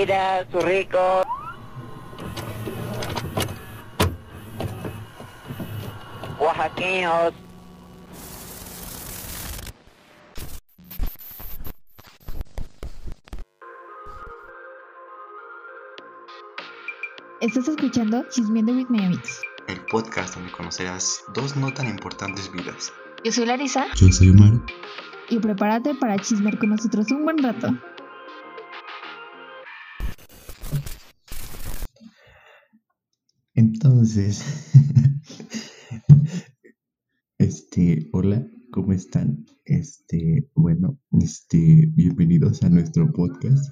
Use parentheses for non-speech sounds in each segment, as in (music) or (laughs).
Mira, su rico. Oaxaqueños. Estás escuchando Chismeando with My Amigos. el podcast donde conocerás dos no tan importantes vidas. Yo soy Larisa Yo soy Omar. y prepárate para chismear con nosotros un buen rato. Entonces, (laughs) este, hola, ¿cómo están? Este, bueno, este, bienvenidos a nuestro podcast.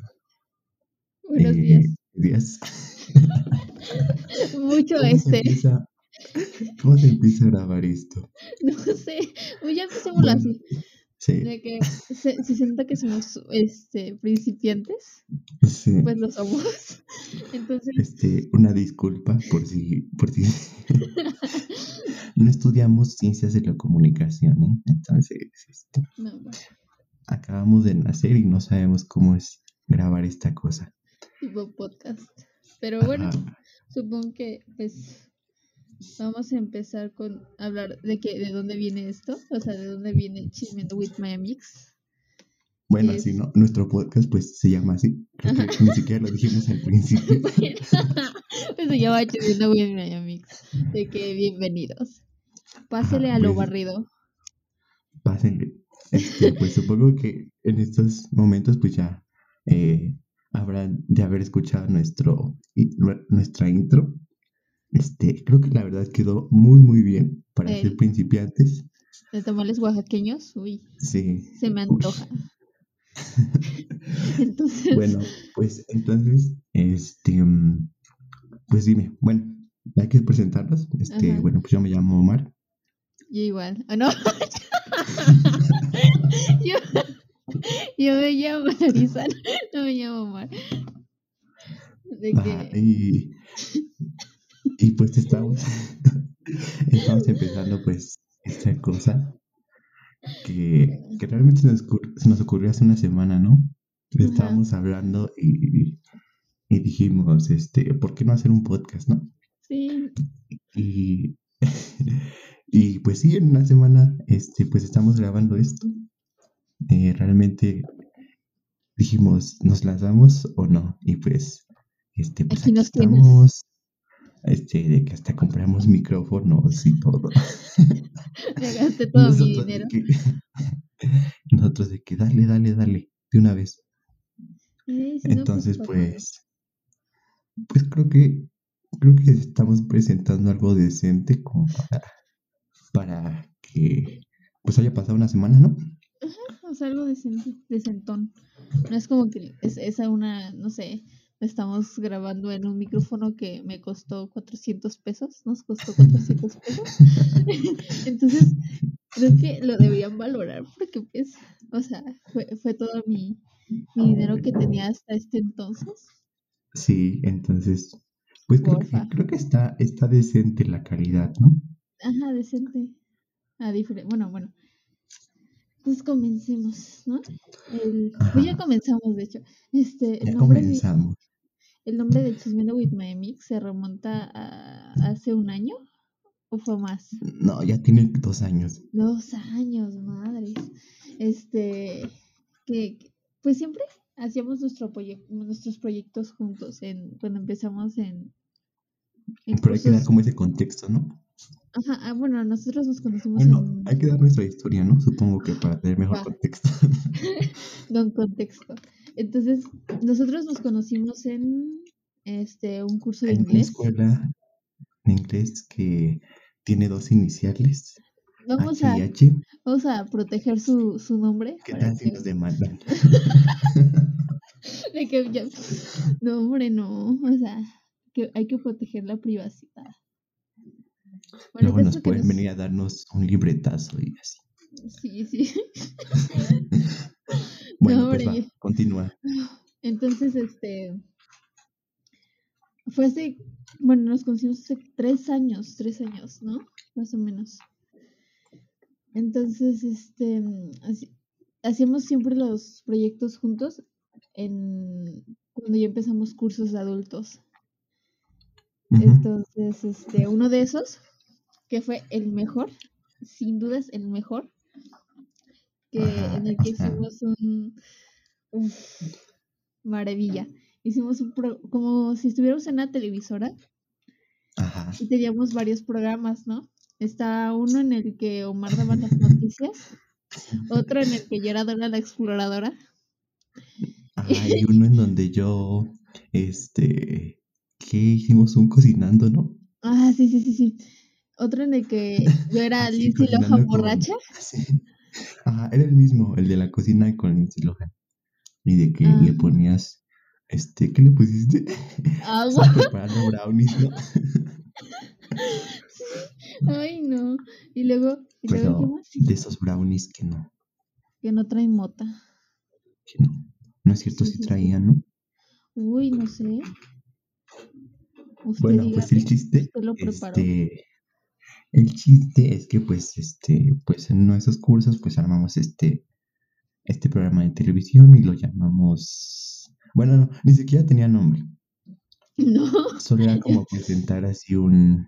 Buenos Eh, días. días. (laughs) Mucho ¿Cómo este. empieza- ¿Cómo se empieza a grabar esto? (laughs) No sé. Ya empecémoslo Bueno, así. Sí, De que se, se sienta que somos este principiantes. sí. Pues lo somos. (laughs) Entonces, Este, una disculpa por si, por si (laughs) no estudiamos ciencias de la comunicación, ¿eh? Entonces, este, no, bueno, acabamos de nacer y no sabemos cómo es grabar esta cosa. tipo podcast. Pero bueno, supongo que pues vamos a empezar con hablar de que de dónde viene esto, o sea, de dónde viene Chismeando with My Amigos. Bueno, si no, nuestro podcast pues se llama así. Ni siquiera lo dijimos al principio. (laughs) (laughs) pues se llama Chismeando with My Amigos. De que bienvenidos. Pásele Ajá, a lo pues- barrido. Pásenle. Este, pues supongo que en estos momentos pues ya eh, habrán de haber escuchado nuestro, nuestra intro. Este, creo que la verdad quedó muy muy bien para ser principiantes. De tamales oaxaqueños, uy, Sí. se me antoja. (laughs) Entonces, Bueno, pues entonces, este, mm, pues dime, bueno, hay que presentarnos. Este, Ajá. bueno, pues yo me llamo Omar. yo igual. Ah, no. (laughs) yo, yo me llamo Larisa, no me llamo Omar. De Ajá, que, y, y pues estamos, (laughs) estamos empezando pues esta cosa que, que realmente se nos, ocur- se nos ocurrió hace una semana, ¿no? Ajá. Estábamos hablando y, y dijimos, este, ¿por qué no hacer un podcast, no? sí, Y, (laughs) y pues sí, en una semana, este, pues estamos grabando esto. Eh, realmente dijimos, ¿nos lanzamos o no? Y pues, este, pues Aquí aquí nos estamos. Este, de que hasta compramos micrófonos y todo. (laughs) me gasté todo mi de dinero. que, (laughs) nosotros de que dale, dale, dale, de una vez. Eh, si no, Entonces, pues, pues creo que creo que estamos presentando algo decente como para, para que pues haya pasado una semana, ¿no? O sea, algo decente, decentón. No es como que es, es a una, no sé, estamos grabando en un micrófono que me costó 400 pesos, nos costó 400 pesos. (laughs) Entonces, creo que lo deberían valorar porque, pues, o sea, fue, fue todo mi, mi dinero que tenía hasta este entonces. Sí, entonces, pues creo que, Porfa. creo que está, está decente la calidad, ¿no? Ajá, decente. A diferente, bueno, bueno. Pues comencemos, ¿no? El, pues ya comenzamos, de hecho. Este, Ya nombre comenzamos. El nombre de Chismeando with My Mix se remonta a hace un año o fue más. No, ya tiene dos años. Dos años, madres. Este, que, pues siempre hacíamos nuestro proye- nuestros proyectos juntos en cuando empezamos en, en Pero hay que dar como ese contexto, ¿no? Ajá, ah, bueno, nosotros nos conocimos Bueno, en hay que dar nuestra historia, ¿no? Supongo que para tener mejor Va. contexto. (laughs) Don contexto. Entonces, nosotros nos conocimos en este un curso de en una inglés. escuela de inglés que tiene dos iniciales, Vamos H a, y H. vamos a proteger su, su nombre. ¿Qué tal si nos demandan? (laughs) de que no, hombre, no. O sea, que hay que proteger la privacidad. Bueno, Luego nos pueden nos- venir a darnos un libretazo y así. Sí, sí. (laughs) (laughs) Bueno, pues va, continúa. (laughs) Entonces, este. Fue hace. Bueno, nos conocimos hace tres años, tres años, ¿no? Más o menos. Entonces, este. haci- Hacíamos siempre los proyectos juntos en cuando ya empezamos cursos de adultos. Entonces, este, uno de esos, que fue el mejor, sin dudas el mejor, que Ajá, en el que hicimos un uf, maravilla. Hicimos un pro- como si estuviéramos en una televisora Ajá. y teníamos varios programas, ¿no? Está uno en el que Omar daba las noticias, otro en el que yo era Dora la exploradora. Ajá, y (laughs) uno en donde yo, este, ¿qué hicimos? Un cocinando, ¿no? Ah, sí, sí, sí, sí. Otro en el que yo era (laughs) cocinando con... borracha. (laughs) Sí. Ajá, era el mismo, el de la cocina con Lindsay Lohan. Y de que Ah, le ponías, este, ¿qué le pusiste? (laughs) agua. Estaba preparando brownies, ¿no? (laughs) Ay, no. Y luego, y luego, ¿qué más? de esos brownies que no, Que no trae mota. que no. No es cierto Sí, si sí, traían, ¿no? Uy, no sé. Usted Bueno, pues el chiste, usted lo preparó. este, el chiste es que pues, este, pues en nuestros cursos pues armamos este, este programa de televisión y lo llamamos, bueno, no, ni siquiera tenía nombre, No. solo era como presentar así un,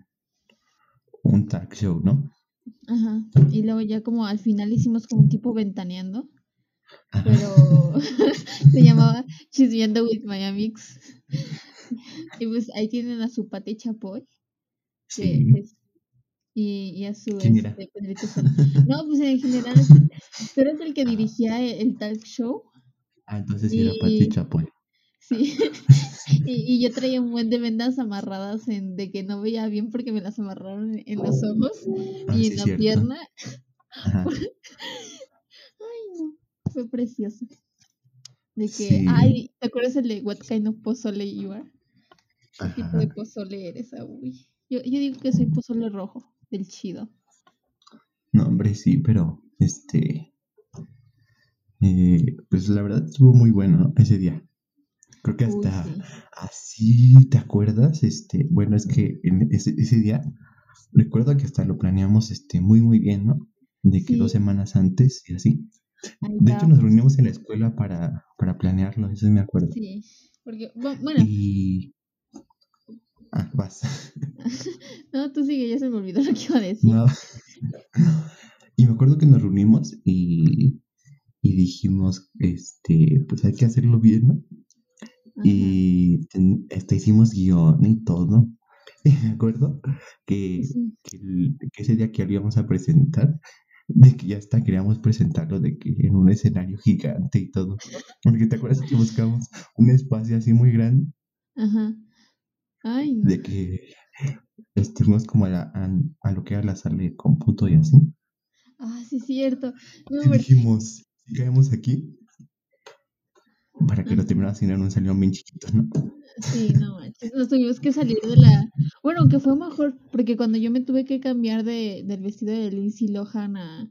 un talk show, ¿no? Ajá. Y luego ya como al final hicimos como un tipo ventaneando, Ajá. pero (laughs) se llamaba Chismeando with My Amix. Y pues ahí tienen a su Pati Chapoy, que Sí, y, y a su este, Pedrito. (laughs) No, pues en general, tú eres el que dirigía el, el talk show. Ah, entonces sí era Pati Y Chapoy. sí, (laughs) y, y yo traía un buen de vendas amarradas en de que no veía bien porque me las amarraron en, los ojos Ah, y sí, en la cierto. pierna. Ajá, (laughs) Ay, no, fue precioso. De que, sí, ay, ¿te acuerdas el de What kind of pozole you are? ¿Qué tipo de pozole eres, Aui? Yo, yo digo que soy pozole rojo, del chido. No, hombre, sí, pero, este, eh, pues la verdad estuvo muy bueno ¿no? ese día. Creo que Uy, hasta sí. así, ¿te acuerdas? Este, bueno, es que en ese, ese día recuerdo que hasta lo planeamos este muy muy bien, ¿no? De que dos semanas antes y así. De hecho nos reunimos en la escuela para, para planearlo, eso me acuerdo. Sí, porque, bu- bueno, Y ah, vas. (laughs) no, tú sigue, ya se me olvidó lo que iba a decir. No. Y me acuerdo que nos reunimos y, y dijimos, este, pues hay que hacerlo bien, ¿no? Ajá, Y ten- este, hicimos guion y todo. (laughs) Y me acuerdo que, sí. que, el- que ese día que lo íbamos a presentar, de que ya hasta queríamos presentarlo de que en un escenario gigante y todo. Porque te acuerdas que buscamos un espacio así muy grande, Ajá. Ay, no. de que estuvimos como a, la- a, a lo que era la sala de cómputo y así. Ah, sí, cierto. No, dijimos, si caemos aquí, para que lo terminara haciendo en un salón bien chiquito, ¿no? Sí, no manches, nos tuvimos que salir de la... Bueno, aunque fue mejor, porque cuando yo me tuve que cambiar de, del vestido de Lindsay Lohan a,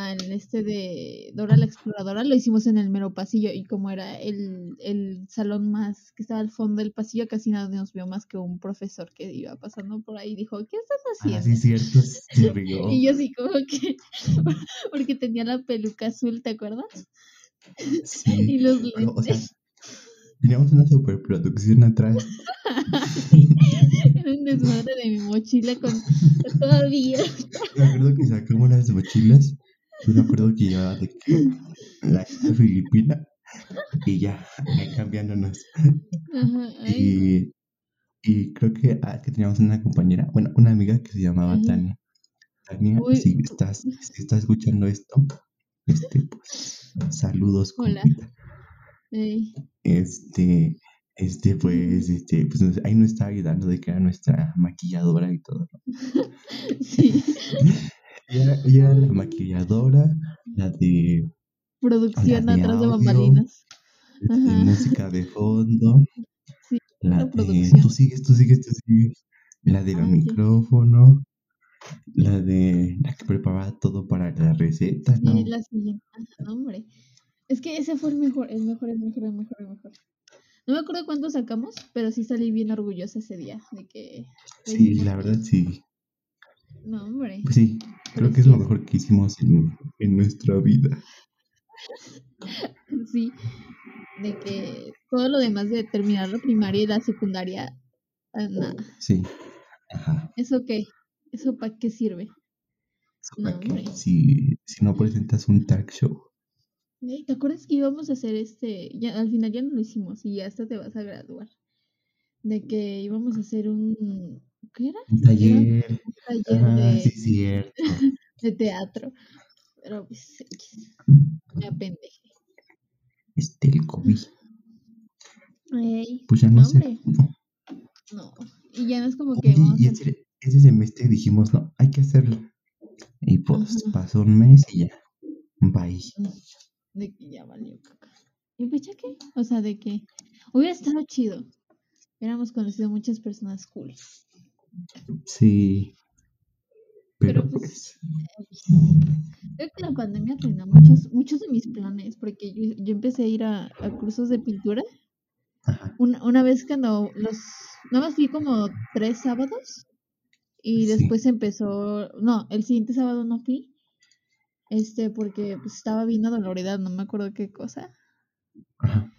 al este de Dora la Exploradora, lo hicimos en el mero pasillo y como era el, el salón más que estaba al fondo del pasillo, casi nadie nos vio más que un profesor que iba pasando por ahí y dijo, ¿qué estás Ah, sí, haciendo? cierto, se (laughs) rió. Y yo así como que, (laughs) porque tenía la peluca azul, ¿te acuerdas? Sí, (laughs) Y los pero, o sea, teníamos una superproducción atrás. Sí, era un desmadre de mi mochila con todavía. Me acuerdo que sacamos las mochilas. Yo me acuerdo que llevaba de que la filipina y ya, ahí cambiándonos. Y, y creo que, ah, que teníamos una compañera, bueno, una amiga que se llamaba. Tania. Tania, Uy, si estás, si estás escuchando esto, este, pues, saludos, hola. compita. Ey, Este, este, pues, este, pues ahí nos estaba ayudando de que era nuestra maquilladora y todo. ¿no? (laughs) Sí, (laughs) Ella, ella era la maquilladora, la de, la producción de atrás de bambalinas. la de Ajá, música de fondo, (laughs) sí, la la de, tú sigues, tú sigues, tú sigues, la del Ah, ok. micrófono, la de, la que preparaba todo para la receta, Sí, ¿no? la siguiente. No, hombre. Es que ese fue el mejor, el mejor, el mejor, el mejor, el mejor. No me acuerdo cuánto sacamos, pero sí salí bien orgullosa ese día de que Sí, la verdad sí, No, hombre, pues sí, creo que es lo mejor que hicimos en, en nuestra vida. (laughs) Sí, de que todo lo demás de terminar la primaria y la secundaria, ah, nada. Sí. Ajá. ¿Eso qué? ¿Eso para qué sirve? No, ¿Para qué? hombre. Si, si no presentas un talk show. ¿Te acuerdas que íbamos a hacer este? Ya, al final ya no lo hicimos y ya hasta te vas a graduar. De que íbamos a hacer un. ¿Qué era? Un taller. Un taller Ah, de, sí, cierto. (laughs) de teatro. Pero pues me apendejé. Este, el COVID. Ey, Pues ya no, sé. No. no. Y ya no es como que vamos y a ese, ese semestre dijimos, no, hay que hacerlo. Y pues Ajá. pasó un mes y ya. Bye. de que ya valió caca. ¿Y pues ya qué? O sea, de que hubiera estado chido. Hubiéramos conocido muchas personas cool. Sí. Pero, Pero, pues. pues, Creo que la pandemia arruinó muchos, muchos de mis planes, porque yo, yo empecé a ir a, a cursos de pintura. Ajá. Una, una vez cuando los... Nada más fui como tres sábados y Sí. después empezó... No, el siguiente sábado no fui. Este, porque pues, estaba bien adolorida, no me acuerdo qué cosa. Ajá.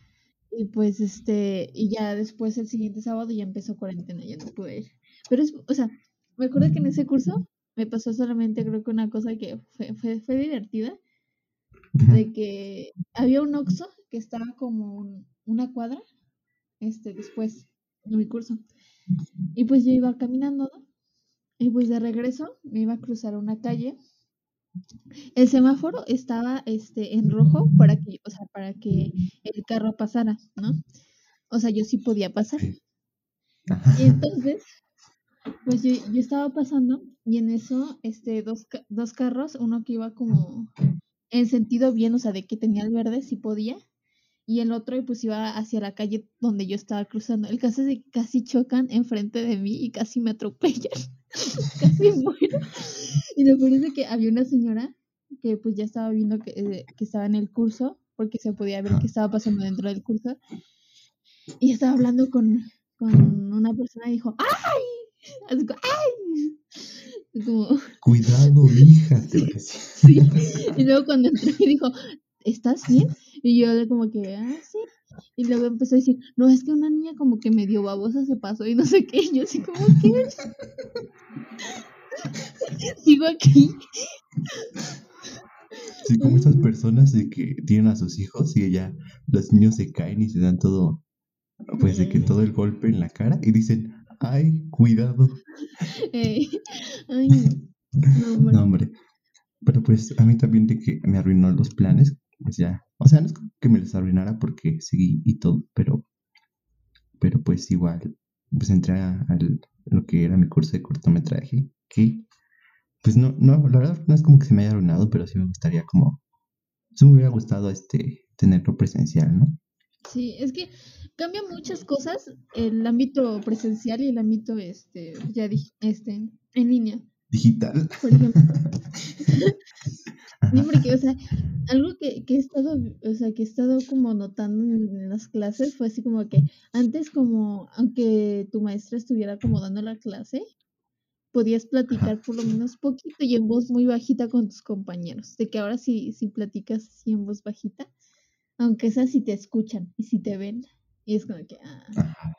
Y pues este, y ya después el siguiente sábado ya empezó cuarentena, ya no pude ir. Pero es, o sea, me acuerdo que en ese curso me pasó solamente creo que una cosa que fue, fue, fue divertida, de que había un Oxxo que estaba como un- una cuadra, este, después de mi curso. Y pues yo iba caminando, ¿no? Y pues de regreso me iba a cruzar una calle. El semáforo estaba este en rojo para que, o sea, para que el carro pasara, ¿no? O sea, yo sí podía pasar. Sí. Y entonces, pues yo, yo estaba pasando y en eso, este, dos, dos carros, uno que iba como en sentido bien, o sea, de que tenía el verde, si podía, y el otro pues iba hacia la calle donde yo estaba cruzando. El caso es de que casi chocan enfrente de mí y casi me atropellan. (laughs) casi muero. Y lo peor es de que había una señora que pues ya estaba viendo que, eh, que estaba en el curso, porque se podía ver que estaba pasando dentro del curso, y estaba hablando con, con una persona y dijo, ¡ay! Así como, ¡ay! Como, Cuidado, hija, (laughs) sí. Y luego cuando entró y dijo, ¿estás bien? Y yo como que, ah, sí. Y luego empezó a decir, no, es que una niña como que medio babosa se pasó y no sé qué. Y yo así como, ¿qué? Sigo aquí. Sí, como esas personas de que tienen a sus hijos y ya los niños se caen y se dan todo, pues de que todo el golpe en la cara y dicen, ay, cuidado. Eh, ay, no, hombre. No, hombre. Pero pues a mí también de que me arruinó los planes, pues ya. O sea, no es que me los arruinara porque seguí y todo, pero, pero pues igual, pues entré al- lo que era mi curso de cortometraje, que pues no, no, la verdad no es como que se me haya arruinado, pero sí me gustaría como, sí me hubiera gustado este, tenerlo presencial, ¿no? Sí, es que cambia muchas cosas el ámbito presencial y el ámbito, este, ya dije, este, en línea. Digital. Por ejemplo, (laughs) Ajá. (laughs) porque, o sea, algo que, que he estado, o sea, que he estado como notando en, en las clases fue así como que antes como, aunque tu maestra estuviera como dando la clase, podías platicar por lo menos poquito y en voz muy bajita con tus compañeros. De que ahora sí, sí platicas así en voz bajita, aunque sea si te escuchan y si te ven. Y es como que, ah.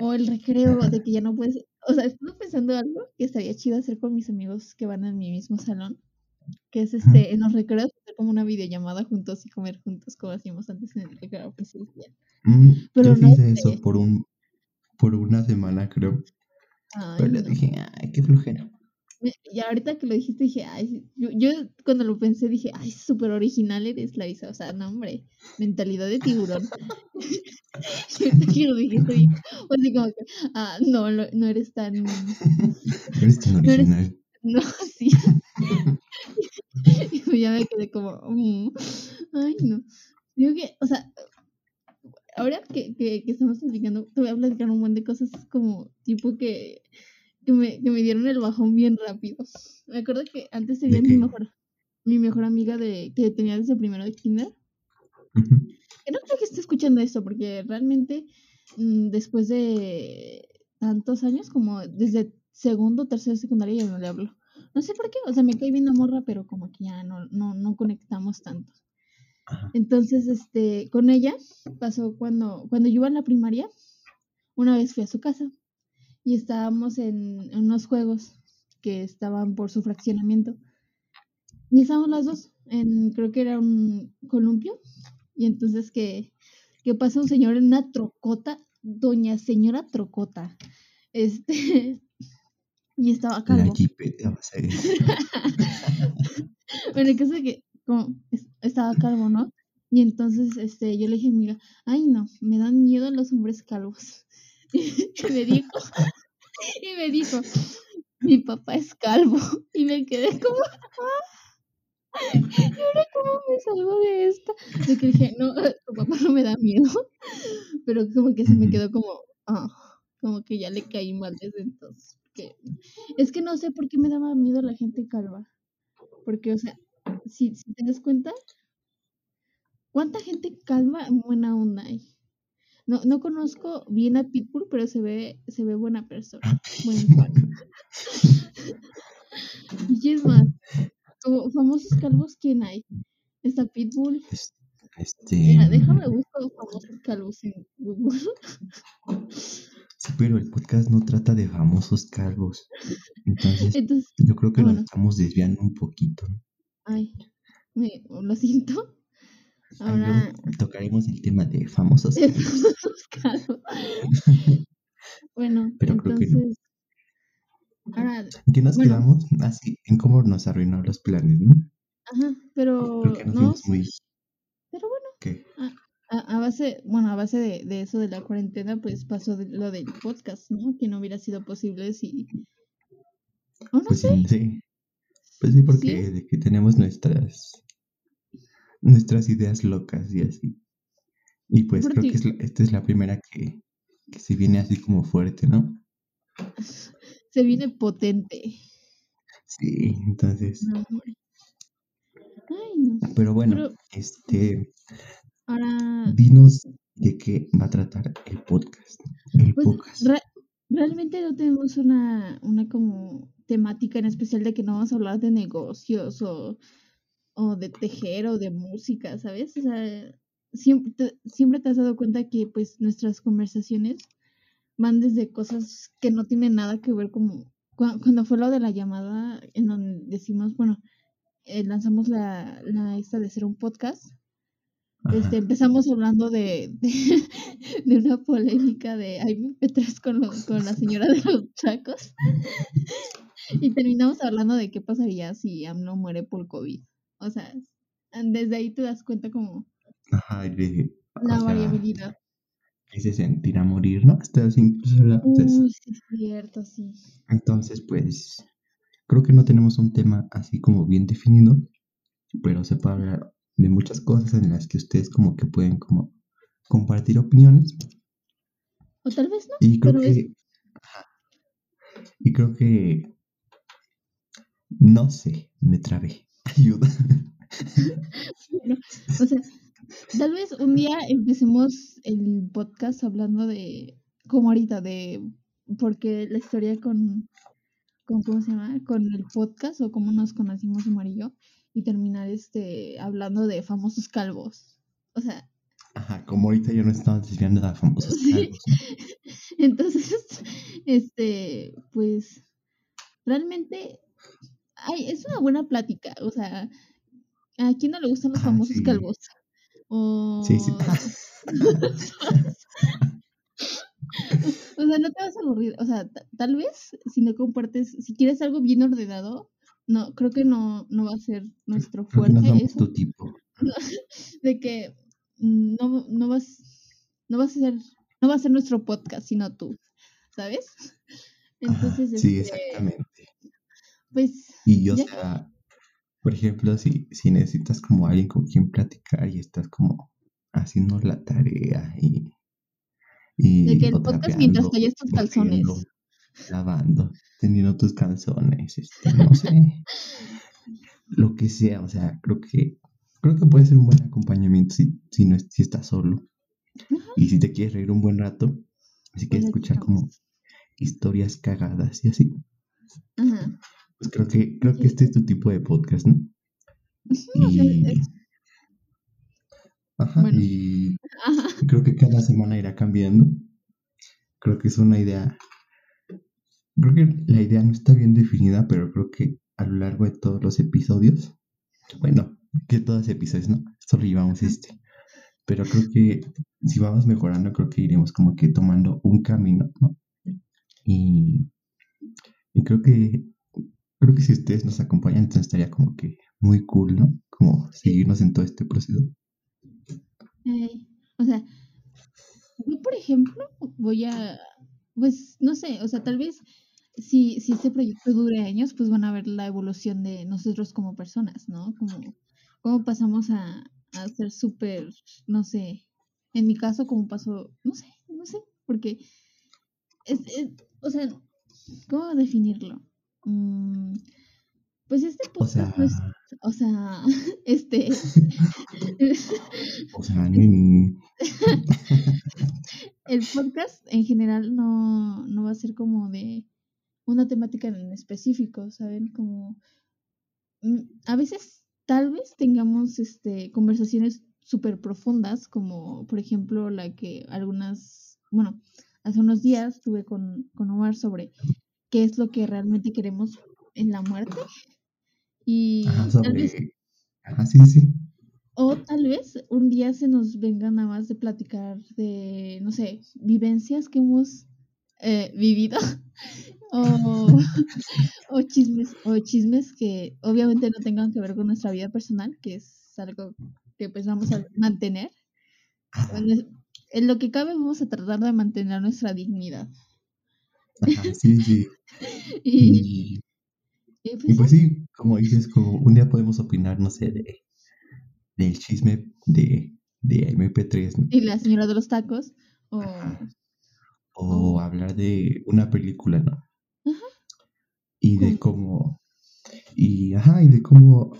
O el recreo, de que ya no puedes. O sea, estoy pensando algo que estaría chido hacer con mis amigos que van en mi mismo salón. Que es este, en los recreos, hacer como una videollamada juntos y comer juntos, como hacíamos antes en el recreo presencial. Mm, Pero yo no hice eso por un, por una semana, creo. Ay, Pero le dije, ay, qué flojera. Y ahorita que lo dijiste dije, ay, yo, yo cuando lo pensé dije, ay, súper original eres, Larisa. O sea, no, hombre, mentalidad de tiburón. (laughs) y ahorita que lo dijiste dije, pues así como que, ah, no, no eres tan, (laughs) Eres tan No eres- original. (laughs) no, sí. (laughs) Y pues ya me quedé como, mm, ay, no. Digo que, o sea, ahora que, que, que estamos platicando, te voy a platicar un montón de cosas como tipo que, que, me, que me dieron el bajón bien rápido. Me acuerdo que antes tenía mi mejor, mi mejor amiga de, que tenía desde primero de kinder. Ujú. Que no creo que esté escuchando esto, porque realmente mm, después de tantos años, como desde segundo, tercero, secundaria, ya no le hablo. No sé por qué, o sea, me cae bien la morra, pero como que ya no, no, no conectamos tanto. Ajá. Entonces, este, con ella pasó cuando, cuando yo iba en la primaria, una vez fui a su casa y estábamos en, en unos juegos que estaban por su fraccionamiento. Y estábamos las dos, en, creo que era un columpio, y entonces que, que pasa un señor en una trocota, doña señora trocota, este, y estaba La calvo. jipeta va a. Bueno, el caso es que como es- estaba calvo, ¿no? Y entonces este, yo le dije a mi amiga, ay no, me dan miedo los hombres calvos. (laughs) Y me dijo, (laughs) y me dijo, mi papá es calvo. Y me quedé como, "Ah". (laughs) ¿y ahora cómo me salgo de esta? De que dije, no, tu papá no me da miedo. Pero como que se me quedó como, ah, como que ya le caí mal desde entonces. Es que no sé por qué me daba miedo la gente calva. Porque, o sea, si, si te das cuenta, ¿cuánta gente calva en buena onda hay? No, no conozco bien a Pitbull, pero se ve, se ve buena persona. Buen. Y es más, como famosos calvos, ¿quién hay? Está Pitbull. Es- Este. Mira, déjame buscar famosos calvos en Google. Pero el podcast no trata de famosos calvos. Entonces, Entonces, yo creo que bueno. nos estamos desviando un poquito. ay, me, lo siento. Ahora, tocaremos el tema de famosos calvos. (laughs) Bueno, Pero creo que no. entonces, ahora, ¿En qué nos Bueno. quedamos? Así, en cómo nos arruinó los planes, ¿no? ajá, pero Porque nos no, vimos muy. pero bueno. ¿Qué? A, a base, bueno, a base de, de eso de la cuarentena, pues pasó de- lo del podcast, ¿no? Que no hubiera sido posible si... O no Pues sé, sí. Pues sí, porque de que tenemos nuestras. nuestras ideas locas y así. Y pues creo que es la- esta es la primera que, que se viene así como fuerte, ¿no? (laughs) se viene potente. Sí, entonces. Ay, no. Pero bueno, Pero- este. Ahora, Dinos de qué va a tratar el podcast. El pues, podcast. re- realmente no tenemos una, una como temática en especial de que no vamos a hablar de negocios o, o de tejer o de música, ¿sabes? O sea, siempre te, siempre te has dado cuenta que pues nuestras conversaciones van desde cosas que no tienen nada que ver como cua- cuando fue lo de la llamada en donde decimos, bueno, eh, lanzamos la, la esta de ser un podcast. Este, empezamos hablando de, de, (laughs) de una polémica de Jaime Petras con, los- con la señora de los chacos. (laughs) Y terminamos hablando de qué pasaría si AMLO muere por COVID. O sea, desde ahí te das cuenta como Ajá, de, la o sea, variabilidad. que se sentirá morir, ¿no? Hasta incluso. Uy, sí, es cierto, sí. Entonces, pues, creo que no tenemos un tema así como bien definido, pero se puede hablar de muchas cosas en las que ustedes como que pueden como compartir opiniones. O tal vez no. Y creo Pero que... es-. Y creo que... No sé, me trabé. (laughs) Ayuda. Bueno, o sea, tal vez un día empecemos el podcast hablando de, como ahorita, de porque la historia con, con ¿cómo se llama? Con el podcast o cómo nos conocimos Omar y yo, y terminar este hablando de famosos calvos. O sea, Ajá, como ahorita ya no estamos desviando a famosos (laughs) Sí. calvos, ¿no? entonces, este, pues, realmente, ay, es una buena plática, o sea, ¿a quién no le gustan los famosos sí. calvos? O... Sí, sí. (laughs) O sea, no te vas a aburrir. O sea, ta- tal vez si no compartes, si quieres algo bien ordenado, no, creo que no, no va a ser nuestro no fuerte tu tipo. (laughs) de que mm, no, no vas, no vas a ser, no va a ser nuestro podcast, sino tú, ¿sabes? Ajá, Entonces, sí, este, exactamente. pues, Y yo, o ya sea, por ejemplo, si, si necesitas como alguien con quien platicar y estás como haciendo la tarea y, y de que el podcast mientras tallas tus calzones. lavando, tendiendo tus calzones, este, no sé, (laughs) lo que sea, o sea, creo que creo que puede ser un buen acompañamiento si, si no si estás solo y si te quieres reír un buen rato, si quieres Pues escuchar como historias cagadas y así, pues creo que creo que este es tu tipo de podcast, ¿no? Y es- Ajá, Bueno. y (laughs) Ajá. creo que cada semana irá cambiando. Creo que es una idea. Creo que la idea no está bien definida, pero creo que a lo largo de todos los episodios, bueno, que todos los episodios, ¿no? Solo llevamos este. Pero creo que si vamos mejorando, creo que iremos como que tomando un camino, ¿no? Y, y creo que creo que si ustedes nos acompañan, entonces estaría como que muy cool, ¿no? Como seguirnos en todo este proceso. Ey, O sea, yo por ejemplo voy a, pues no sé, o sea, tal vez si, si este proyecto dure años, pues van a ver la evolución de nosotros como personas, ¿no? Como, cómo pasamos a, a ser súper, no sé, en mi caso, como pasó, no sé, no sé, porque es, es- o sea, ¿cómo definirlo? Mm, pues este O podcast sea, no es, o sea, (laughs) este, (laughs) o sea, (laughs) el podcast en general no, no va a ser como de una temática en específico, ¿saben? Como mm, a veces tal vez tengamos este conversaciones súper profundas, como por ejemplo la que algunas, bueno, hace unos días tuve con, con Omar sobre qué es lo que realmente queremos en la muerte. Y ajá, tal vez, sobre, ajá, sí, sí. o tal vez un día se nos venga nada más de platicar de, no sé, vivencias que hemos eh, vivido (laughs) o, o chismes o chismes que obviamente no tengan que ver con nuestra vida personal, que es algo que pues vamos a mantener. En lo que cabe vamos a tratar de mantener nuestra dignidad. ajá, (laughs) sí, sí. Y, Y, y, y pues pues sí, como dices, como un día podemos opinar, no sé, de, del chisme de, de MP3, ¿no? y la señora de los tacos o, Ajá. O O hablar de una película, ¿no? Y de cómo, y ajá, y de cómo,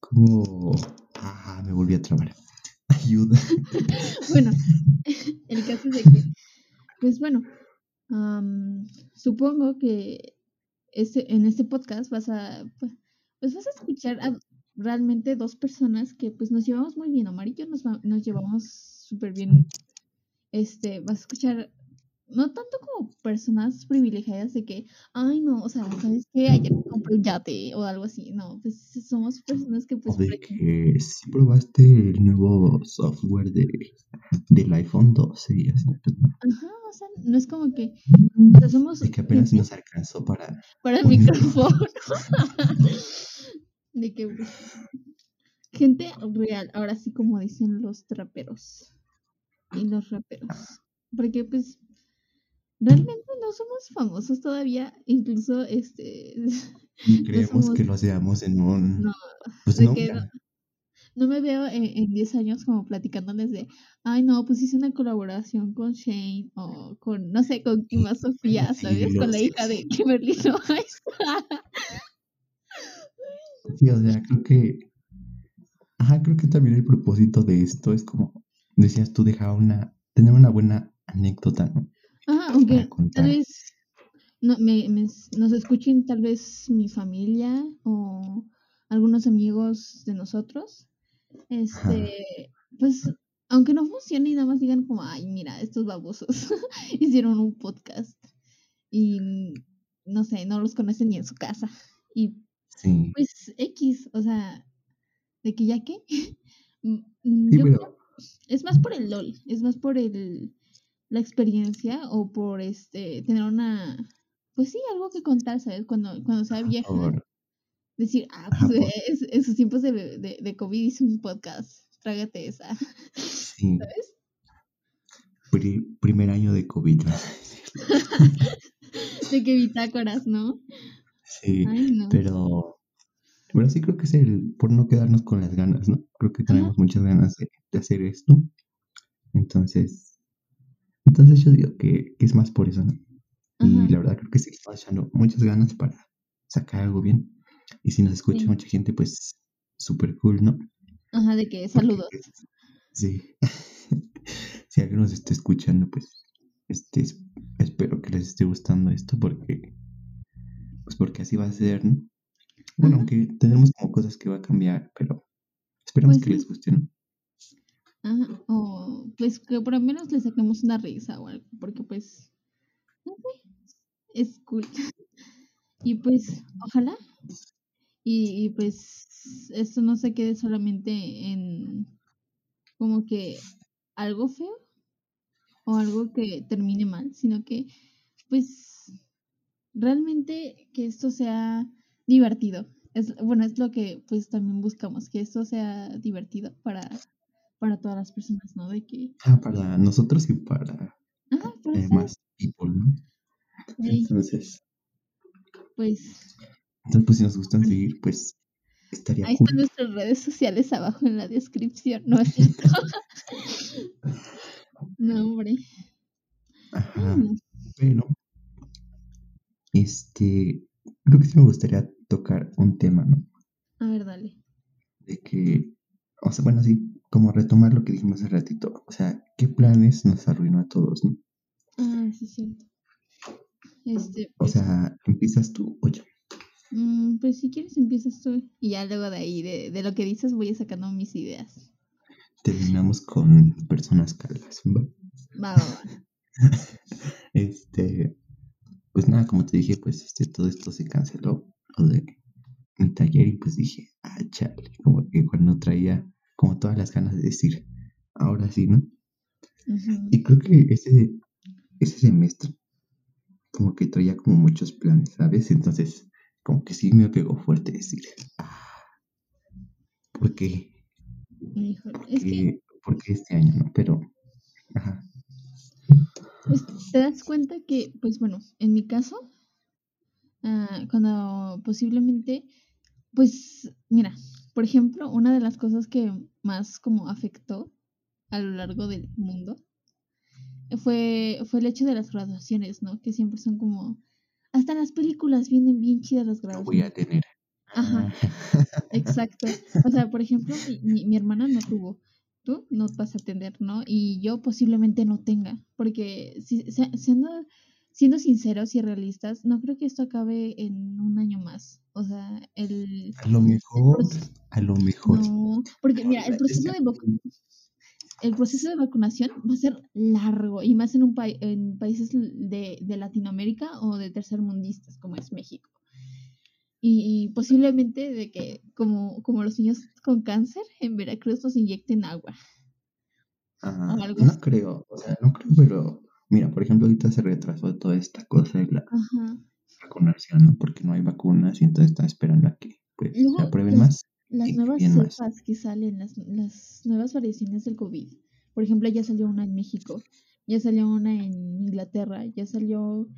cómo, ajá, me volví a trabar. (laughs) Ayuda. (laughs) bueno, (laughs) el caso es de que, pues bueno, am, supongo que este, en este podcast vas a, pues, pues vas a escuchar a realmente dos personas que pues nos llevamos muy bien, Omar y yo nos, nos llevamos súper bien. Este, vas a escuchar no tanto como personas privilegiadas de que, ay no, o sea, ¿sabes qué? Ayer me compré un yate o algo así. No, pues somos personas que O pues de por ejemplo, que si probaste el nuevo software de, del iPhone 12 y ajá, o sea, no es como que, o sea, somos De que apenas nos alcanzó para para el micrófono. de que pues, gente real, ahora sí como dicen los traperos y los raperos. Porque pues realmente no somos famosos todavía, incluso este no (laughs) creemos somos, que lo seamos en un... no, Pues no, no me veo en, en 10 años como platicándoles de, ay no, pues hice una colaboración con Shane o con, no sé, con Kima Sofía, (laughs) ¿sabes? Sí, Con la hija de Kimberly Loaiza. (laughs) Sí, o sea, creo que... Ajá, creo que también el propósito de esto es como... Decías tú, dejar una... Tener una buena anécdota, ¿no? Ajá, Para aunque tal vez no, me, me- nos escuchen tal vez mi familia o algunos amigos de nosotros. Ajá. Este, pues, aunque no funcione y nada más digan como, ay, mira, estos babosos (laughs) hicieron un podcast y no sé, no los conocen ni en su casa. Y Sí. pues X, o sea, de que ya que, (laughs) mm, mm, Sí, yo creo, es más por el LOL, es más por el, la experiencia o por este, tener una, pues sí, algo que contar, ¿sabes? Cuando, cuando sea vieja, decir, ah, pues es, en sus tiempos de, de, de COVID hice un podcast, trágate esa, Sí. ¿sabes? Pri- primer año de COVID. (laughs) de que bitácoras, ¿no? Sí, Ay, no. pero... Pero sí creo que es el... Por no quedarnos con las ganas, ¿no? Creo que Ajá, tenemos muchas ganas de, de hacer esto. Entonces... Entonces yo digo que, que es más por eso, ¿no? Y la verdad creo que sí estamos echando muchas ganas para sacar algo bien. Y si nos escucha sí, mucha gente, pues súper cool, ¿no? ajá, de que saludos. pues, sí, (laughs) si alguien nos está escuchando, pues este, es- espero que les esté gustando esto porque, pues porque así va a ser, ¿no? Bueno, Ajá, aunque tenemos como cosas que va a cambiar, pero esperamos pues que les guste, ¿no? Ajá, o pues que por lo menos le saquemos una risa o algo, porque pues, no sé, es cool. (laughs) Y pues, ojalá, y, y pues esto no se quede solamente en como que algo feo o algo que termine mal, sino que pues realmente que esto sea divertido. Es, bueno, es lo que pues también buscamos, que esto sea divertido para, para todas las personas, ¿no? De que... Ah, para nosotros y para para eh, más people, ¿no? Entonces, pues entonces, pues si nos gustan bueno, seguir, pues estaría ahí están nuestras redes sociales abajo en la descripción, ¿no es cierto? (laughs) No, hombre. Ajá, no. pero, este, creo que sí me gustaría tocar un tema, ¿no? A ver, dale. De que, o sea, bueno, sí, como retomar lo que dijimos hace ratito, o sea, ¿qué planes nos arruinó a todos, no? Ah, sí, cierto. Este, O pues, sea, ¿empiezas tú o yo? mm, pues si quieres empiezas tú y ya luego de ahí, de, de lo que dices, voy sacando mis ideas. Terminamos con personas calvas, ¿va? Va, va, va. (laughs) Este, pues nada, como te dije, pues este, todo esto se canceló, lo de mi taller, y pues dije, ah, chale, como que cuando traía como todas las ganas de decir, ahora sí, ¿no? Y creo que ese, ese semestre, como que traía como muchos planes, ¿sabes? Entonces, como que sí me pegó fuerte decir, ah, ¿por qué? ¿Por es que qué, por qué este año, no? Pero, ajá, pues, te das cuenta que, pues bueno, en mi caso, ah, cuando posiblemente, pues mira, por ejemplo, una de las cosas que más como afectó a lo largo del mundo fue, fue el hecho de las graduaciones, ¿no? Que siempre son como, hasta en las películas vienen bien chidas las lo voy a graduaciones. tener. Ajá, (laughs) exacto. O sea, por ejemplo, mi, mi- hermana no tuvo, tú no vas a tener, ¿no? Y yo posiblemente no tenga, porque si, se- siendo, siendo sinceros y realistas, no creo que esto acabe en un año más. O sea, el, a lo mejor, a lo mejor. no, porque mira, el Es proceso de vacu- el proceso de vacunación va a ser largo y más en un país en países de, de Latinoamérica o de tercermundistas como es México. Y, y posiblemente de que como, como los niños con cáncer en Veracruz nos inyecten agua Ah, no creo, o sea, no creo, pero mira, por ejemplo, ahorita se retrasó toda esta cosa de la Ajá. vacunación, ¿no? Porque no hay vacunas y entonces están esperando a que pues se Luego aprueben las, más las nuevas más. cepas que salen, las, las nuevas variaciones del COVID. Por ejemplo, ya salió una en México, ya salió una en Inglaterra, ya salió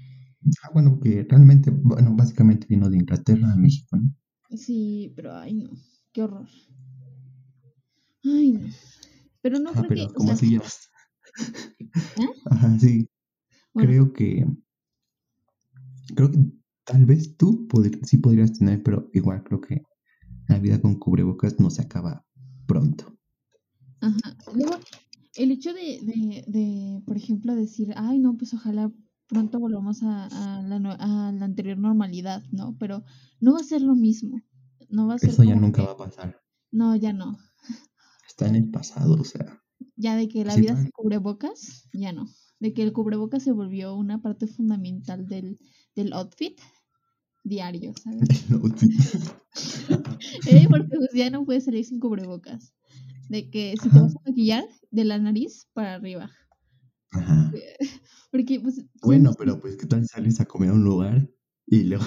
Ah, bueno, que realmente, bueno, básicamente vino de Inglaterra a México, ¿no? Sí, pero ay no, qué horror. Ay no. Pero no Ajá, creo que, pero o ¿cómo sea, se llama? (laughs) ¿eh? (laughs) Ajá, sí, Bueno, creo que, creo que tal vez tú podr- sí podrías tener, pero igual creo que la vida con cubrebocas no se acaba pronto. ajá. Luego, el hecho de, de, de, por ejemplo, decir, ay no, pues ojalá pronto volvamos a, a la, a la anterior normalidad, ¿no? Pero no va a ser lo mismo. No va a ser Eso ya nunca que, va a pasar. no, ya no. Está en el pasado, o sea, Ya de que la vida sin cubrebocas, ya no. De que el cubrebocas se volvió una parte fundamental del, del outfit diario, ¿sabes? (laughs) (laughs) Eh, porque pues ya no puedes salir sin cubrebocas. De que si te vas a maquillar, de la nariz para arriba. ajá. (laughs) Porque, pues, Bueno, pero pues, ¿qué tal sales a comer a un lugar y luego,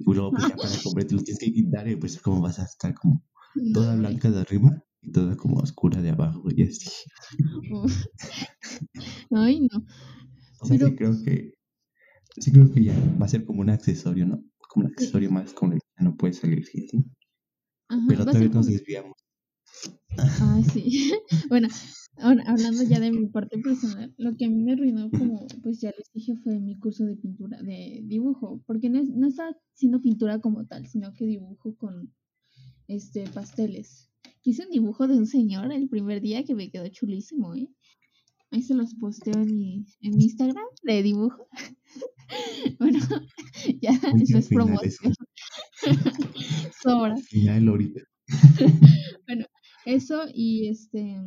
y luego pues ya para comer te lo tienes que quitar y pues cómo vas a estar como toda blanca de arriba y toda como oscura de abajo y así. (laughs) Ay, no. O sea, Pero, sí creo que, sí creo que ya va a ser como un accesorio, ¿no? Como un sí. accesorio más con el que no puedes salir y así. Ajá, Pero va a otra ser vez nos como. desviamos. Ay, sí. (laughs) Bueno, ahora hablando ya de mi (laughs) parte personal, lo que a mí me arruinó, como pues ya les dije, fue mi curso de pintura, de dibujo, porque no, es- no estaba haciendo pintura como tal, sino que dibujo con este pasteles. Hice un dibujo de un señor el primer día que me quedó chulísimo, ¿eh? Ahí se los posteo en mi, en mi Instagram de dibujo. (laughs) Bueno, (laughs) ya eso es eso, promoción. (laughs) Sobra. al final ahorita. Bueno, Eso y este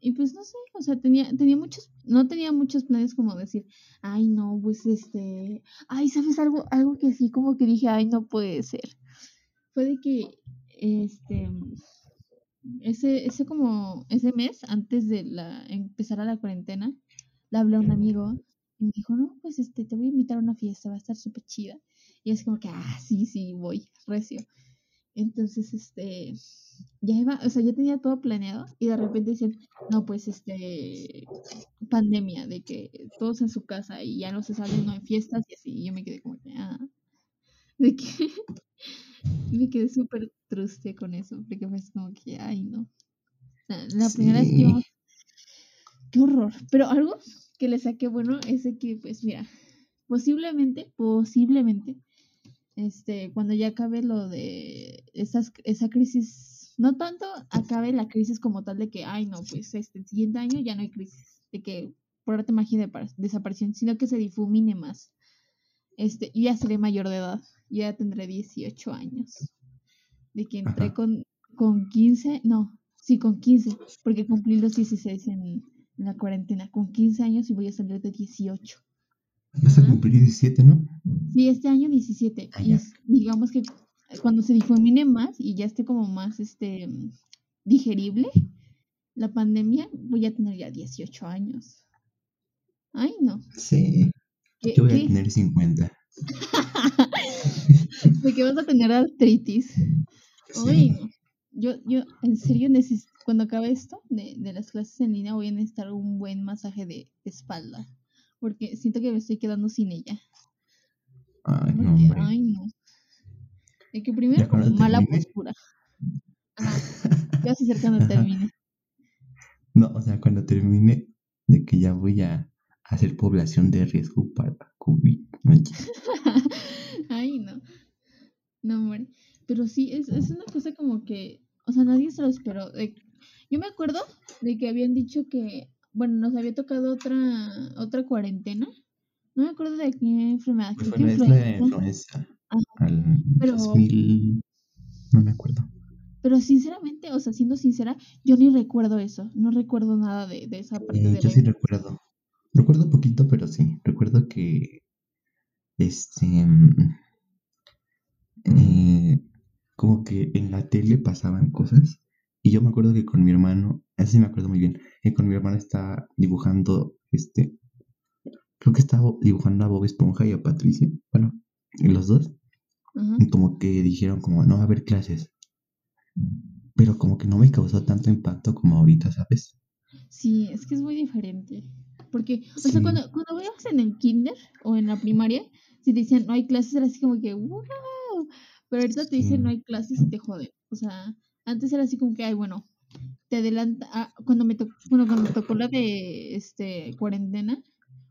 y pues no sé, o sea, tenía tenía muchos no tenía muchos planes como decir, ay, no, pues este, ay, ¿sabes algo algo que sí como que dije, ay, no puede ser? Fue de que este ese ese como ese mes antes de la empezar a la cuarentena, le hablé a un amigo y me dijo, "No, pues este te voy a invitar a una fiesta, va a estar súper chida." Y es como que, "Ah, sí, sí, voy." Recio. Entonces, este, ya iba, o sea, ya tenía todo planeado y de repente dicen, no, pues, este, pandemia, de que todos en su casa y ya no se salen, no hay fiestas y así. Y yo me quedé como que, ah, de que me quedé súper triste con eso, porque fue como que, ay, no. La, primera vez que íbamos, qué horror. Pero algo que le saqué bueno es de que, pues, mira, posiblemente, posiblemente, este, cuando ya acabe lo de esas, esa crisis, no tanto acabe la crisis como tal de que, ay, no, pues este, el siguiente año ya no hay crisis, de que por arte magia de par- desaparición, sino que se difumine más. Este, ya seré mayor de edad, ya tendré 18 años. De que entré Ajá. con, con 15, no, sí, con 15, porque cumplí los 16 en la cuarentena, con 15 años y voy a salir de 18. Vas a cumplir 17, ¿no? Sí, este año 17. Ah, Y digamos que cuando se difumine más y ya esté como más este digerible la pandemia, voy a tener ya 18 años. Ay, no. Sí. ¿Qué, Yo voy a tener 50. (laughs) ¿De qué vas a tener artritis? Sí. no. Yo, yo, en serio, necesito, cuando acabe esto de, de las clases en línea, voy a necesitar un buen masaje de, espalda. Porque siento que me estoy quedando sin ella. Ay, no, Porque, hombre. ay, no. De que primero, mala termine. postura. Ajá. Ya se acerca (laughs) cuando Ajá. termine. No, o sea, cuando termine de que ya voy a hacer población de riesgo para COVID. (laughs) Ay, no. No, hombre. Pero sí, es, es una cosa como que, o sea, nadie se lo esperó. Yo me acuerdo de que habían dicho que, bueno, nos había tocado otra otra cuarentena. No me acuerdo de qué enfermedad. Pues bueno, es la influenza. Al Pero- 2000. No me acuerdo. Pero sinceramente, o sea, siendo sincera, yo ni recuerdo eso. No recuerdo nada de, de esa parte Eh, de yo la sí recuerdo. Recuerdo poquito, pero sí. Recuerdo que. Este. mm, eh, como que en la tele pasaban cosas. Y yo me acuerdo que con mi hermano. Eso sí me acuerdo muy bien. Que con mi hermano estaba dibujando. Este. Creo que estaba dibujando a Bob Esponja y a Patricia. Bueno, los dos. Ajá. Y como que dijeron como no va a haber clases. Pero como que no me causó tanto impacto como ahorita, ¿sabes? Sí, es que es muy diferente. Porque, o sea, cuando, cuando veías en el kinder o en la primaria, si te decían no hay clases, era así como que wow. Pero ahorita te dicen no hay clases y te joden. O sea, antes era así como que, ay, bueno, te adelanta. ah, cuando me tocó, bueno, cuando me tocó la de este cuarentena,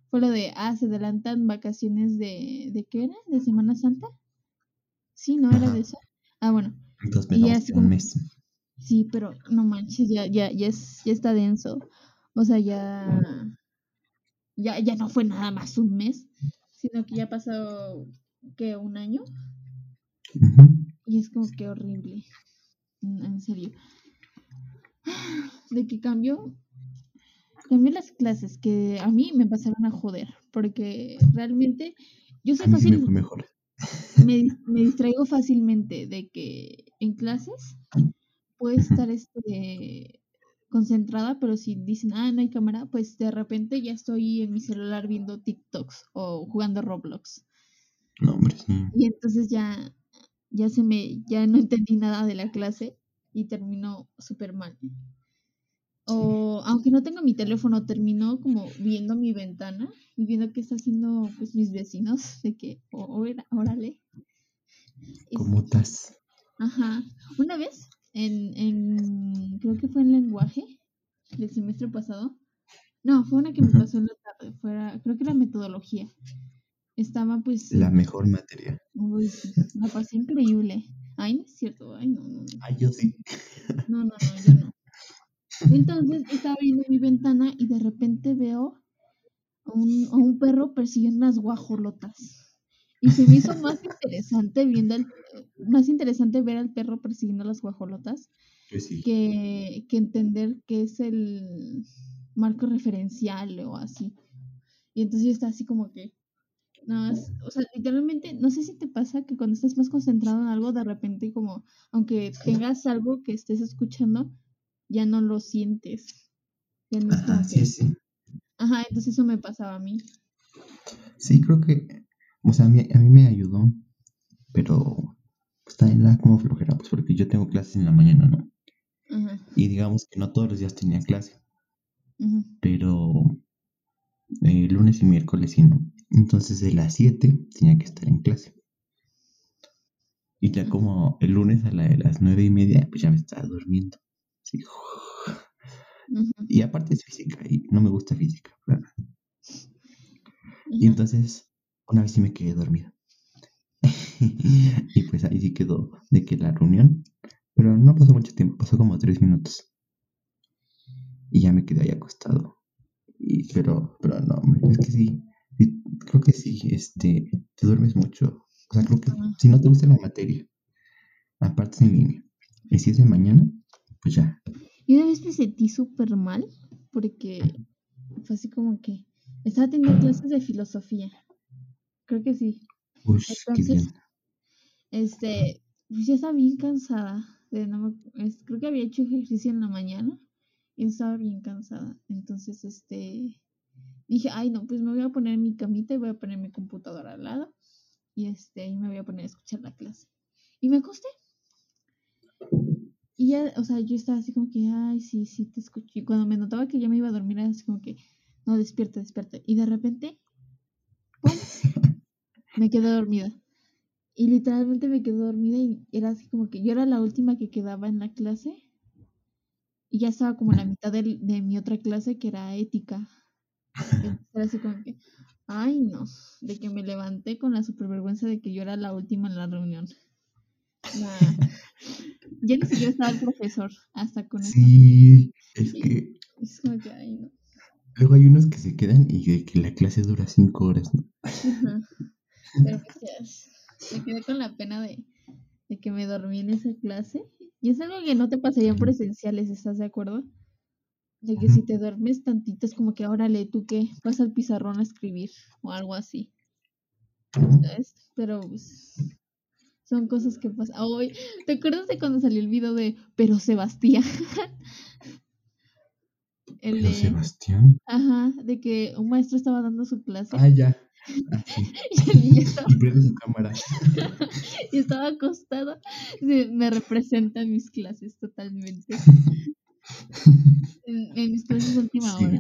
fue lo de, ah, se adelantan vacaciones de, ¿de qué era? ¿De Semana Santa? Sí, ¿no era de eso? Ah, bueno, Entonces Y me así un mes. Sí, pero no manches, ya, ya, ya es, ya está denso. O sea, ya, ya, ya no fue nada más un mes, sino que ya ha pasado, ¿qué? Un año. Y es como que horrible. En serio. De que cambió, cambió las clases, que a mí me pasaron a joder, porque realmente yo soy sí me fácil, fue mejor. me, me distraigo fácilmente de que en clases puedo Ujú. estar este, concentrada, pero si dicen, ah, no hay cámara, pues de repente ya estoy en mi celular viendo TikToks o jugando Roblox. No, hombre, sí. Y entonces ya, ya se me, ya no entendí nada de la clase y terminó súper mal. O aunque no tenga mi teléfono, terminó como viendo mi ventana y viendo qué está haciendo pues mis vecinos, de que, "Oh, órale. ¿Cómo estás? Ajá. Una vez, en, en, creo que fue en lenguaje del semestre pasado. No, fue una que me pasó en la tarde. Fuera, creo que era metodología. Estaba pues, La mejor materia. uy, la pasé increíble. Ay, no es cierto. Ay, no, no, no. Ay, yo sí. No, no, no, yo no. Entonces estaba viendo mi ventana y de repente veo a un, a un perro persiguiendo unas guajolotas. Y se me hizo más interesante viendo el, más interesante ver al perro persiguiendo las guajolotas Pues sí. que, que entender que es el marco referencial o así. Y entonces está así como que, no, es- o sea, literalmente, no sé si te pasa que cuando estás más concentrado en algo, de repente como, aunque tengas algo que estés escuchando, ya no lo sientes. Ya no Ajá, sí, sí. ajá, entonces eso me pasaba a mí. Sí, creo que, o sea, a mí, a mí me ayudó, pero pues también era como flojera, pues porque yo tengo clases en la mañana, ¿no? Y digamos que no todos los días tenía clase, pero eh, lunes y miércoles sí, ¿no? Entonces de las 7 tenía que estar en clase. Y ya como el lunes a la de las nueve y media, pues ya me estaba durmiendo. Y aparte es física, y no me gusta física, claro. Y entonces, una vez sí me quedé dormido. (laughs) y pues ahí sí quedó de que la reunión, pero no pasó mucho tiempo, pasó como tres minutos. Y ya me quedé ahí acostado. Y, pero, pero no, hombre, es que sí, sí, creo que sí, este, te duermes mucho. O sea, creo que si no te gusta la materia, aparte es en línea. Y si es de mañana, pues ya. Y una vez me sentí súper mal porque fue así como que estaba teniendo clases de filosofía. Creo que sí. Uy, qué bien. Entonces, este, pues ya estaba bien cansada. De no me- es- creo que había hecho ejercicio en la mañana y estaba bien cansada. Entonces, este, dije, ay, no, pues me voy a poner mi camita y voy a poner mi computadora al lado. Y este, ahí me voy a poner a escuchar la clase. Y me acosté. Y ya, o sea, yo estaba así como que, ay, sí, sí, te escucho. Y cuando me notaba que ya me iba a dormir, era así como que, no, despierta, despierta. Y de repente. Me quedé dormida. Y literalmente me quedé dormida y era así como que yo era la última que quedaba en la clase. Y ya estaba como en la (laughs) mitad de, mi otra clase que era ética. Entonces era así como que, ay, no, de que me levanté con la supervergüenza de que yo era la última en la reunión. Nah. (laughs) Ya ni siquiera estaba el profesor, hasta con eso. Sí, es que Es como que, ay, no. luego hay unos que se quedan y de que la clase dura cinco horas, ¿no? Pero pues ya, me quedé con la pena de, de que me dormí en esa clase. Y es algo que no te pasaría en presenciales, ¿estás de acuerdo? De que si te duermes tantito es como que, órale, ¿tú qué? Vas al pizarrón a escribir o algo así, ¿sabes? Pero pues son cosas que pasan. Hoy, ¿te acuerdas de cuando salió el video de Pero Sebastián? (laughs) el Pero de, Sebastián. ajá, de que un maestro estaba dando su clase Ah, ya. (laughs) Y el niño estaba Y prende su cámara. (laughs) y estaba acostado. Me representa en mis clases totalmente. En, en mis clases de última Sí. hora.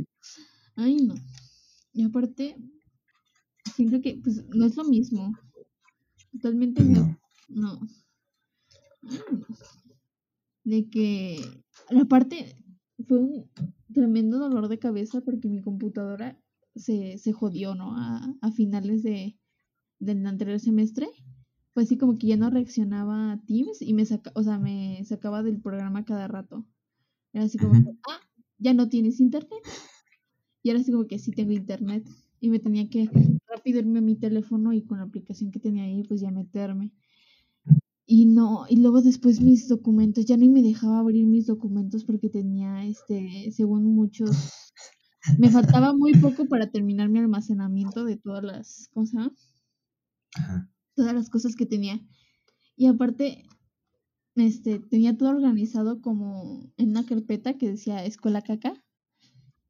Ay, no. Y aparte, siento que pues no es lo mismo. Totalmente no. no. No. Ay, no. De que, aparte, fue un tremendo dolor de cabeza porque mi computadora se, se jodió, ¿no? A, a finales de, del anterior semestre. Fue así como que ya no reaccionaba a Teams y me saca, o sea, me sacaba del programa cada rato. Era así como que, Ujú. ah, ya no tienes internet. Y era así como que sí tengo internet. Y me tenía que rápido irme a mi teléfono y con la aplicación que tenía ahí, pues ya meterme. Y no, y luego después mis documentos, ya ni me dejaba abrir mis documentos porque tenía, este, según muchos, me faltaba muy poco para terminar mi almacenamiento de todas las. Ajá. Todas las cosas que tenía. Y aparte, este, tenía todo organizado como en una carpeta que decía escuela caca.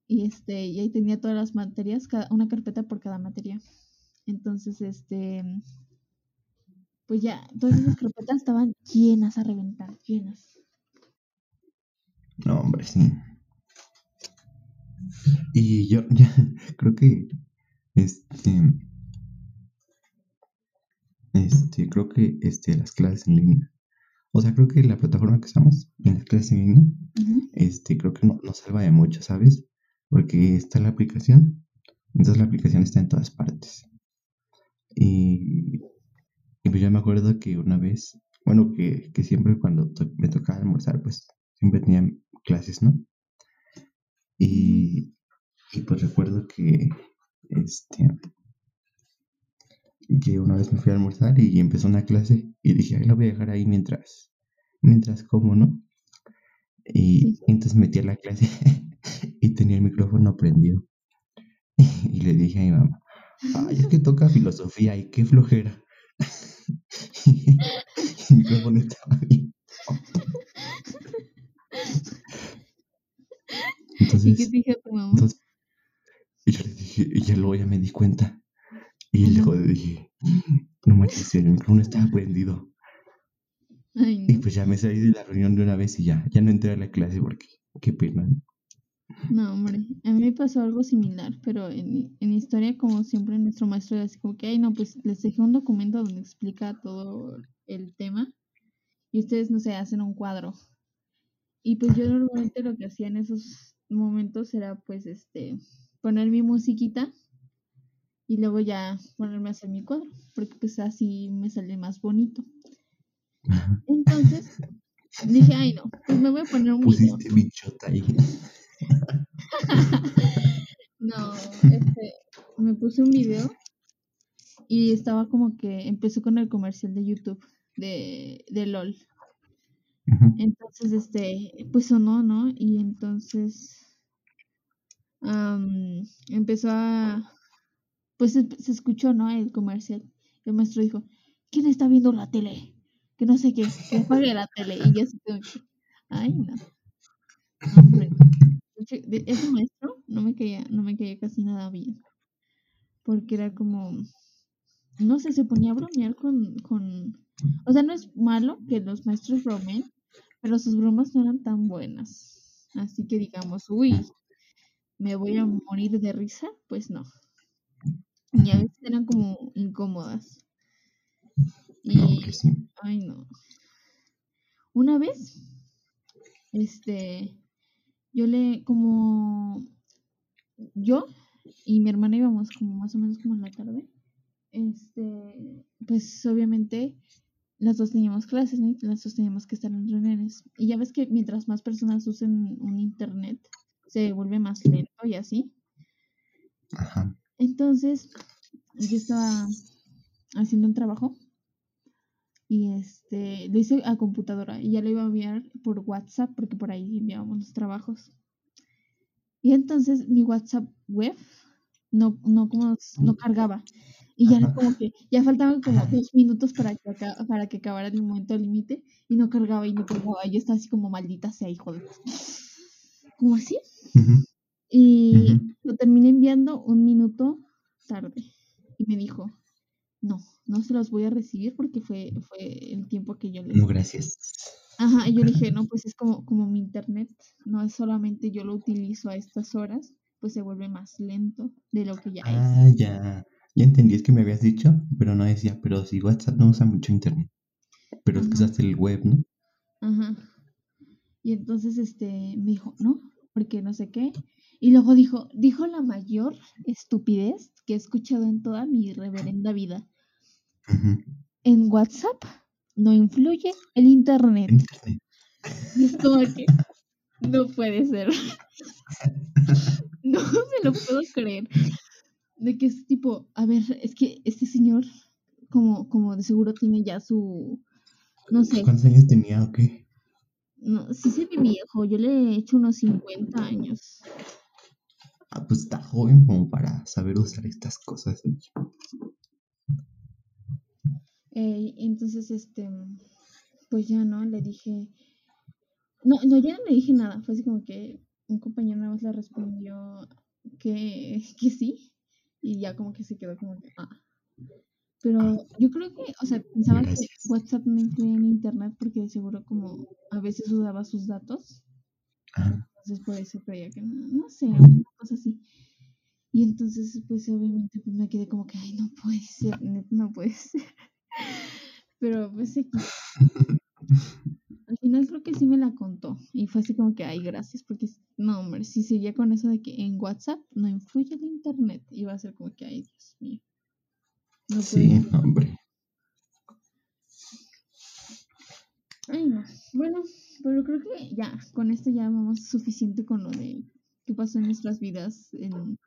Y este, y ahí tenía todas las materias, cada, una carpeta por cada materia. Entonces, este, pues ya, todas esas carpetas estaban llenas a reventar, llenas. No, hombre, sí. Y yo (laughs) ya creo que este este creo que este las clases en línea. O sea, creo que la plataforma que usamos en las clases en línea, este creo que no nos salva de mucho, ¿sabes? Porque está la aplicación, entonces la aplicación está en todas partes. Y, y pues yo me acuerdo que una vez, bueno, que, que siempre cuando to- me tocaba almorzar, pues siempre tenía clases, ¿no? Y, y pues recuerdo que, este, que una vez me fui a almorzar y empezó una clase y dije, ay, la voy a dejar ahí mientras, mientras como, ¿no? Y entonces metí a la clase (laughs) y tenía el micrófono prendido. (laughs) Y le dije a mi mamá, ay, es que (laughs) toca filosofía y qué flojera. el micrófono estaba ahí. Entonces, ¿Y qué dije tu mamá? entonces, y yo le dije, y ya luego ya me di cuenta. Y luego le dije, no manches, el micrófono estaba prendido. Ay, Y pues ya me salí de la reunión de una vez y ya, ya no entré a la clase porque qué pena. No, hombre, a mí me pasó algo similar, pero en, en historia, como siempre, nuestro maestro era así como que, ay, no, pues les dejé un documento donde explica todo el tema y ustedes, no sé, hacen un cuadro. Y pues yo normalmente lo que hacía en esos momentos era, pues, este, poner mi musiquita y luego ya ponerme a hacer mi cuadro, porque pues así me sale más bonito. (laughs) Entonces, dije, ay, no, pues me voy a poner un video. Pusiste bichota ahí. (laughs) No, este, me puse un video y estaba como que empezó con el comercial de YouTube de, de LOL. Entonces, este, pues sonó, ¿no? Y entonces empezó a, pues se, se escuchó, ¿no? El comercial. El maestro dijo, ¿quién está viendo la tele? Que no sé qué, que apague la tele. Y como que, ay, no. Hombre, ese maestro no me caía, no me caía casi nada bien. Porque era como, no sé, se ponía a bromear con, con, o sea, no es malo que los maestros bromeen, pero sus bromas no eran tan buenas. Así que digamos, uy, me voy a morir de risa, pues no. Y a veces eran como incómodas. No, Y, que sí. ay no. Una vez, este, yo le, como, yo y mi hermana íbamos como más o menos como en la tarde. Este, pues obviamente las dos teníamos clases, ¿no? Y las dos teníamos que estar en reuniones. Y ya ves que mientras más personas usen un internet, se vuelve más lento y así. Ajá. Entonces, yo estaba haciendo un trabajo y este lo hice a computadora y ya lo iba a enviar por WhatsApp porque por ahí enviábamos los trabajos. Y entonces mi WhatsApp web no, no como no cargaba. Y ya como que ya faltaban como dos minutos para que, para que acabara el momento límite y no cargaba y no cargaba. Y yo estaba así como maldita sea, hijo de... Como así. Y lo terminé enviando un minuto tarde. Y me dijo, no, no se los voy a recibir porque fue, fue el tiempo que yo les... No, gracias. Ajá, y yo dije, (laughs) no, pues es como, como mi internet, no es solamente yo lo utilizo a estas horas, pues se vuelve más lento de lo que ya es. Ah, ya. Ya entendí, es que me habías dicho, pero no decía, pero si WhatsApp no usa mucho internet. Pero es que usaste el web, ¿no? Ajá. Y entonces este me dijo, no, porque no sé qué. Y luego dijo, dijo la mayor estupidez que he escuchado en toda mi reverenda vida. En WhatsApp no influye el internet. Internet. Y es como que no puede ser. No me lo puedo creer. De que es tipo, a ver, es que este señor, como, como de seguro tiene ya su, no sé, ¿Cuántos años tenía o qué? No, sí se ve viejo, yo le he hecho unos 50 años. Ah, pues está joven como para saber usar estas cosas. Eh, entonces, este, pues ya no, le dije, no, no, ya no le dije nada, fue así como que un compañero nada más le respondió que, que sí, y ya como que se quedó como que, ah. Pero yo creo que, o sea, pensaba que. WhatsApp no influía en internet porque de seguro como a veces usaba sus datos, entonces por eso creía que no, no sé, una cosa así. Y entonces, pues obviamente pues, me quedé como que, ay, no puede ser, neta, no puede (laughs) ser. Pero pues X. (laughs) Al final creo que sí me la contó. Y fue así como que, ay, gracias, porque no, hombre, si seguía con eso de que en WhatsApp no influye el internet, iba a ser como que, ay, Dios mío. No Sí, hombre. Ay, no. Bueno, pero creo que ya, con esto ya vamos suficiente con lo de qué pasó en nuestras vidas en,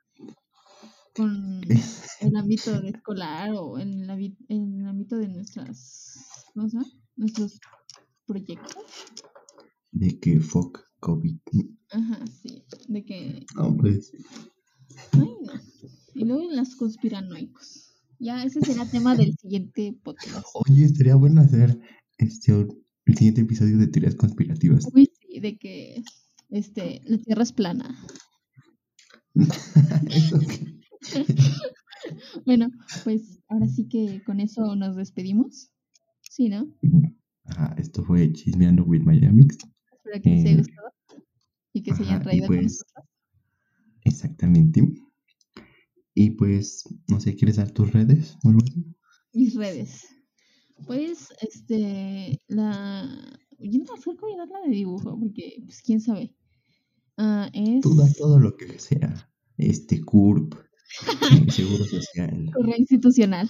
con (laughs) el ámbito escolar o en el, ámbito- en el ámbito de nuestras, ¿cómo se? Nuestros proyectos. De que fuck COVID. Ajá, sí. De que, Hombre, ay, no. Y luego en las conspiranoicos. Ya, ese será tema del siguiente podcast. oye, estaría bueno hacer este el siguiente episodio de teorías conspirativas. Uy, sí, de que, este, la Tierra es plana. (laughs) Bueno, pues ahora sí que con eso nos despedimos. Sí, ¿no? Ajá, esto fue Chismeando with Miami. Espero que les haya Eh, gustado y que se hayan reído con pues- nosotros. Exactamente. Y pues, no sé, ¿quieres dar tus redes o algo así? Mis redes. Pues, este, la... Yo no sé cómo la de dibujo, porque, pues, quién sabe. Ah, es Tú da todo lo que sea. Este CURP, (laughs) Seguro Social, correo institucional.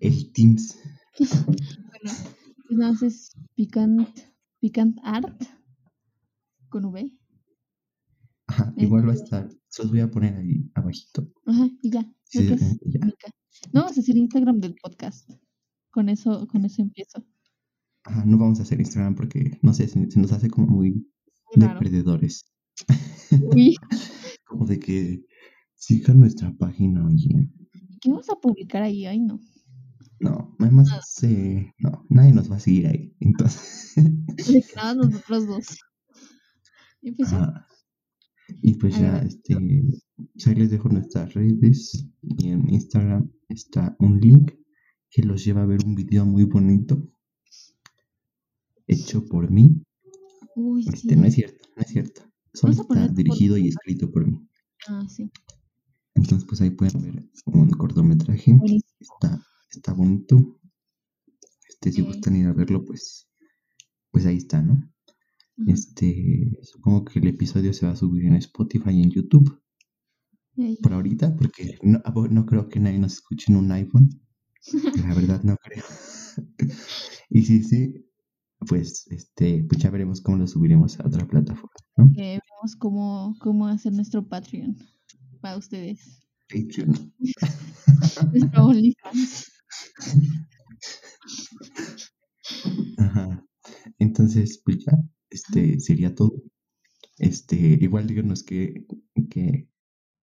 el Teams. Bueno, pues más es picant, picant art con V. Igual va a estar. Se los voy a poner ahí abajito. Ajá, y ya. Sí, ya. No, vamos a hacer Instagram del podcast. Con eso, con eso empiezo. Ajá, no vamos a hacer Instagram porque, no sé, se, se nos hace como muy Muy de raro. perdedores. Uy, (laughs) Como de que sigan nuestra página, oye. ¿qué vamos a publicar ahí? Ay, no. No, además, Ah. no, nadie nos va a seguir ahí. Entonces, nada nosotros dos. Y pues. Y pues ya, este, pues ahí les dejo nuestras redes y en Instagram está un link que los lleva a ver un video muy bonito hecho por mí. Uy, sí. Este, no es cierto, no es cierto. Solo está dirigido y escrito por mí. Ah, sí. Entonces, pues ahí pueden ver un cortometraje. Buenísimo. Está, está bonito. Este, si gustan ir a verlo, pues, pues ahí está, ¿no? Este, supongo que el episodio se va a subir en Spotify y en YouTube por ahorita, porque no, a vo- no creo que nadie nos escuche en un iPhone. La (laughs) verdad no creo. (laughs) y sí, sí, pues este, pues ya veremos cómo lo subiremos a otra plataforma, ¿no? Vemos cómo, cómo hacer nuestro Patreon para ustedes. Patreon. (laughs) Nuestro OnlyFans. Ajá. Entonces, pues ya, este sería todo. Este, igual díganos qué, qué,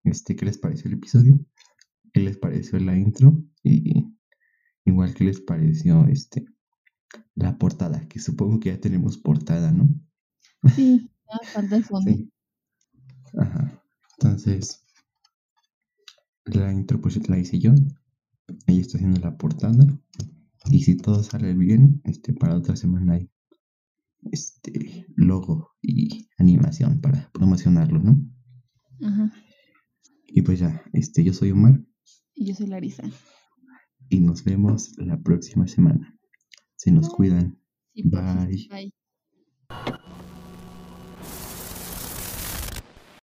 este, qué les pareció el episodio, qué les pareció la intro y igual qué les pareció este la portada, que supongo que ya tenemos portada, ¿no? Sí, (laughs) ya falta el fondo. Sí. Ajá. Entonces, la intro pues la hice yo. Ella está haciendo la portada. Y si todo sale bien, este, para otra semana hay este logo y animación para promocionarlo, ¿no? Ajá. Y pues ya, este, yo soy Omar Y yo soy Larisa. y nos vemos la próxima semana. Se nos cuidan. Sí, porfis. Bye. Bye.